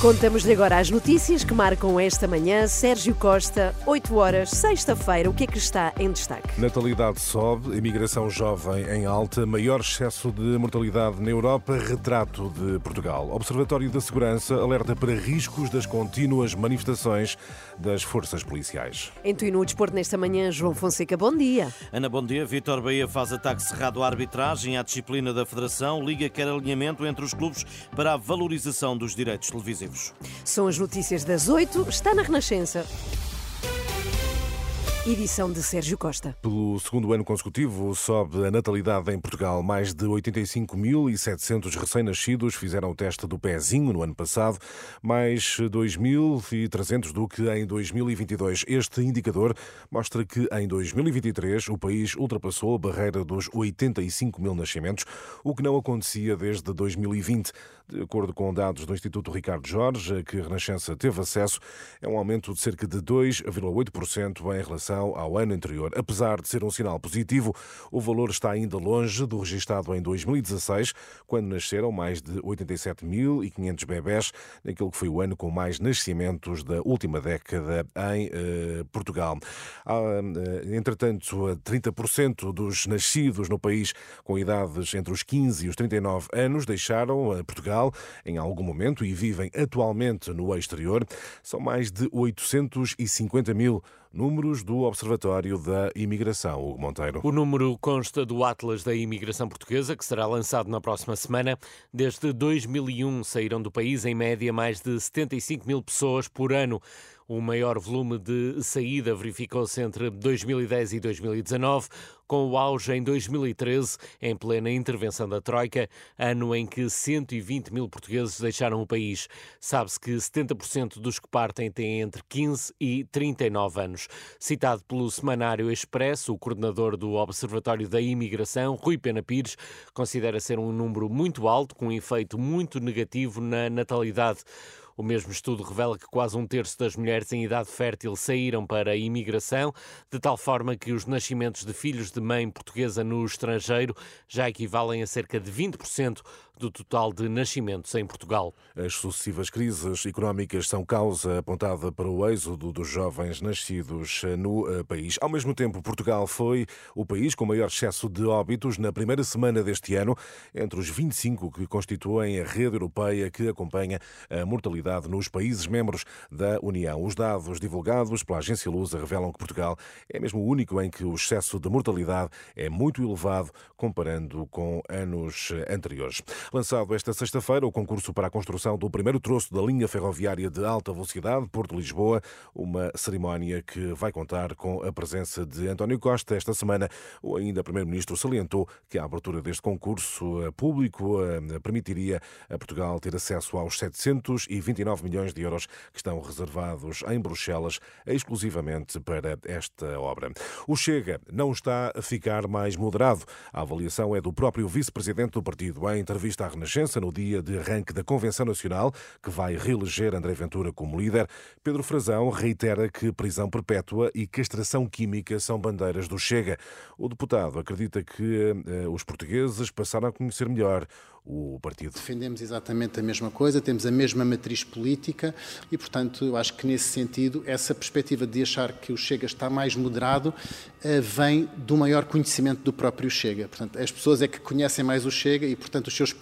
Contamos-lhe agora as notícias que marcam esta manhã. Sérgio Costa, 8 horas, sexta-feira. O que é que está em destaque? Natalidade sobe, imigração jovem em alta, maior excesso de mortalidade na Europa, retrato de Portugal. Observatório da Segurança alerta para riscos das contínuas manifestações das forças policiais. Em no desporto nesta manhã, João Fonseca, bom dia. Ana, bom dia. Vitor Bahia faz ataque cerrado à arbitragem, à disciplina da Federação, liga quer alinhamento entre os clubes para a valorização dos direitos televisivos. São as notícias das 8, está na Renascença. Edição de Sérgio Costa. Pelo segundo ano consecutivo, sobe a natalidade em Portugal. Mais de 85.700 recém-nascidos fizeram o teste do pezinho no ano passado, mais 2.300 do que em 2022. Este indicador mostra que em 2023 o país ultrapassou a barreira dos 85 mil nascimentos, o que não acontecia desde 2020. De acordo com dados do Instituto Ricardo Jorge, que a Renascença teve acesso, é um aumento de cerca de 2,8% em relação ao ano anterior. Apesar de ser um sinal positivo, o valor está ainda longe do registado em 2016, quando nasceram mais de 87.500 bebés, naquele que foi o ano com mais nascimentos da última década em eh, Portugal. Há, eh, entretanto, 30% dos nascidos no país com idades entre os 15 e os 39 anos deixaram eh, Portugal em algum momento e vivem atualmente no exterior. São mais de 850 mil números do Observatório da Imigração, Hugo Monteiro. O número consta do Atlas da Imigração Portuguesa, que será lançado na próxima semana. Desde 2001 saíram do país, em média, mais de 75 mil pessoas por ano. O maior volume de saída verificou-se entre 2010 e 2019, com o auge em 2013, em plena intervenção da Troika, ano em que 120 mil portugueses deixaram o país. Sabe-se que 70% dos que partem têm entre 15 e 39 anos. Citado pelo Semanário Expresso, o coordenador do Observatório da Imigração, Rui Pena Pires, considera ser um número muito alto, com um efeito muito negativo na natalidade. O mesmo estudo revela que quase um terço das mulheres em idade fértil saíram para a imigração, de tal forma que os nascimentos de filhos de mãe portuguesa no estrangeiro já equivalem a cerca de 20% do total de nascimentos em Portugal. As sucessivas crises económicas são causa apontada para o êxodo dos jovens nascidos no eh, país. Ao mesmo tempo, Portugal foi o país com maior excesso de óbitos na primeira semana deste ano, entre os 25 que constituem a rede europeia que acompanha a mortalidade nos países membros da União. Os dados divulgados pela agência Lusa revelam que Portugal é mesmo o único em que o excesso de mortalidade é muito elevado comparando com anos anteriores. Lançado esta sexta-feira o concurso para a construção do primeiro troço da linha ferroviária de alta velocidade Porto-Lisboa, uma cerimónia que vai contar com a presença de António Costa esta semana. O ainda Primeiro-Ministro salientou que a abertura deste concurso eh, público eh, permitiria a Portugal ter acesso aos 729 milhões de euros que estão reservados em Bruxelas exclusivamente para esta obra. O Chega não está a ficar mais moderado. A avaliação é do próprio vice-presidente do partido. Em entrevista à Renascença no dia de arranque da Convenção Nacional, que vai reeleger André Ventura como líder, Pedro Frazão reitera que prisão perpétua e castração química são bandeiras do Chega. O deputado acredita que eh, os portugueses passaram a conhecer melhor o partido. Defendemos exatamente a mesma coisa, temos a mesma matriz política e, portanto, eu acho que nesse sentido, essa perspectiva de achar que o Chega está mais moderado eh, vem do maior conhecimento do próprio Chega. Portanto, as pessoas é que conhecem mais o Chega e, portanto, os seus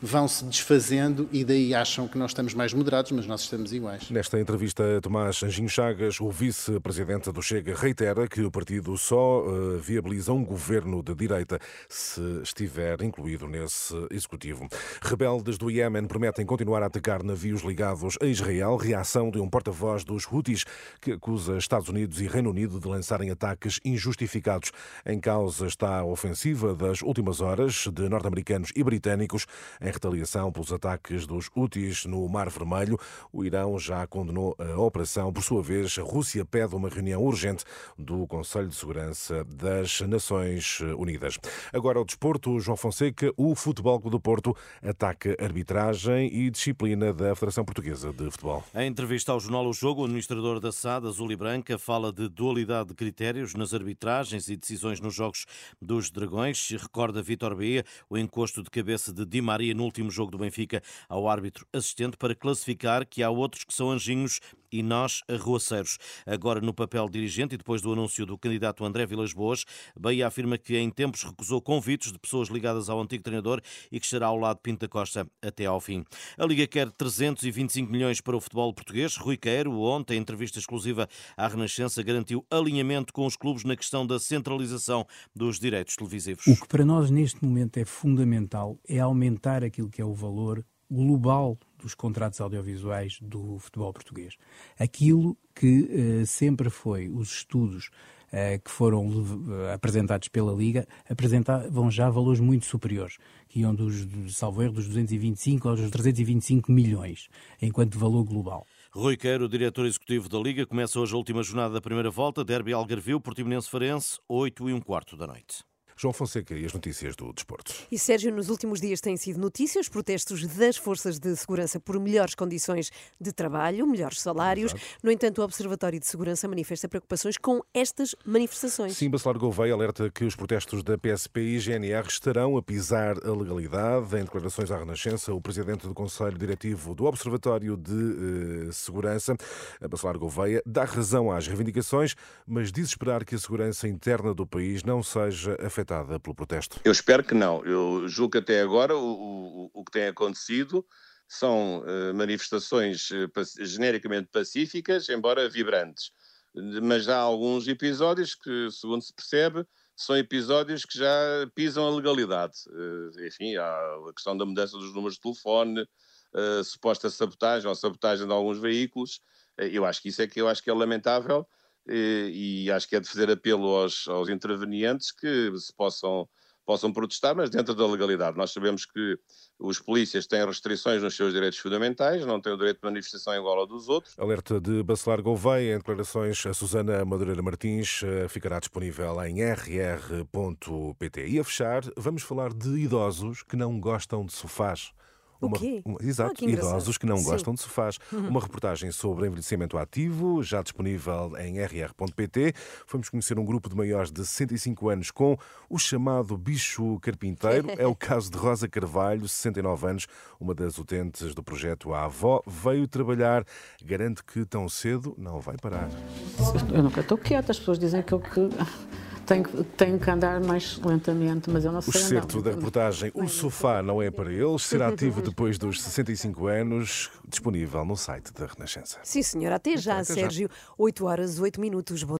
vão se desfazendo e daí acham que nós estamos mais moderados, mas nós estamos iguais. Nesta entrevista Tomás Anjinho Chagas, o vice-presidente do Chega reitera que o partido só uh, viabiliza um governo de direita se estiver incluído nesse executivo. Rebeldes do Iémen prometem continuar a atacar navios ligados a Israel, reação de um porta-voz dos Houthis que acusa Estados Unidos e Reino Unido de lançarem ataques injustificados. Em causa está a ofensiva das últimas horas de norte-americanos e britânicos britânicos em retaliação pelos ataques dos Houthis no Mar Vermelho. O Irão já condenou a operação. Por sua vez, a Rússia pede uma reunião urgente do Conselho de Segurança das Nações Unidas. Agora o desporto, João Fonseca, o Futebol do Porto ataca arbitragem e disciplina da Federação Portuguesa de Futebol. Em entrevista ao jornal O Jogo, o administrador da SAD, Azul e Branca, fala de dualidade de critérios nas arbitragens e decisões nos jogos dos Dragões. Recorda Vitor Bahia o encosto de cabeça de Di Maria no último jogo do Benfica ao árbitro assistente para classificar que há outros que são anjinhos e nós arruaceiros. Agora no papel dirigente e depois do anúncio do candidato André Vilas Boas, Bahia afirma que em tempos recusou convites de pessoas ligadas ao antigo treinador e que estará ao lado de Pinta Costa até ao fim. A Liga quer 325 milhões para o futebol português. Rui Queiro, ontem, em entrevista exclusiva à Renascença, garantiu alinhamento com os clubes na questão da centralização dos direitos televisivos. O que para nós neste momento é fundamental é aumentar aquilo que é o valor global dos contratos audiovisuais do futebol português. Aquilo que uh, sempre foi os estudos uh, que foram uh, apresentados pela Liga apresentavam já valores muito superiores, que iam dos salvo erro, dos 225 aos 325 milhões, enquanto valor global. Rui Queiro, diretor executivo da Liga, começa hoje a última jornada da primeira volta, Derby Algarvio, Portimonense Farense, 8 e um quarto da noite. João Fonseca e as notícias do desporto. E Sérgio, nos últimos dias têm sido notícias protestos das forças de segurança por melhores condições de trabalho, melhores salários. Exato. No entanto, o Observatório de Segurança manifesta preocupações com estas manifestações. Sim, Bacelar Gouveia alerta que os protestos da PSP e GNR estarão a pisar a legalidade. Em declarações à Renascença, o presidente do Conselho Diretivo do Observatório de eh, Segurança, Bacelar Gouveia, dá razão às reivindicações, mas diz esperar que a segurança interna do país não seja afetada afetada pelo protesto? Eu espero que não. Eu julgo que até agora o, o, o que tem acontecido são uh, manifestações uh, genericamente pacíficas, embora vibrantes. Mas há alguns episódios que, segundo se percebe, são episódios que já pisam a legalidade. Uh, enfim, há a questão da mudança dos números de telefone, suposta sabotagem ou sabotagem de alguns veículos. Eu acho que isso é que eu acho que é lamentável e, acho que é de fazer apelo aos, aos intervenientes que se possam, possam protestar, mas dentro da legalidade. Nós sabemos que os polícias têm restrições nos seus direitos fundamentais, não têm o direito de manifestação igual ao dos outros. Alerta de Bacelar Gouveia, em declarações a Susana Madureira Martins, eh, ficará disponível em rr.pt. E a fechar, vamos falar de idosos que não gostam de sofás. Uma, o quê? Uma, exato, ah, que idosos que não Sim. gostam de sofás. Uhum. Uma reportagem sobre envelhecimento ativo, já disponível em rr.pt. Fomos conhecer um grupo de maiores de 65 anos com o chamado bicho carpinteiro. é o caso de Rosa Carvalho, 69 anos, uma das utentes do projeto A Avó. Veio trabalhar, garante que tão cedo não vai parar. Eu nunca estou quieta, as pessoas dizem que eu que tenho, tenho que andar mais lentamente, mas eu não sei. O certo da reportagem O Sofá Não É Para Eles será ativo depois dos 65 anos, disponível no site da Renascença. Sim, senhora. Até já, Até Sérgio. Já. 8 horas, 8 minutos.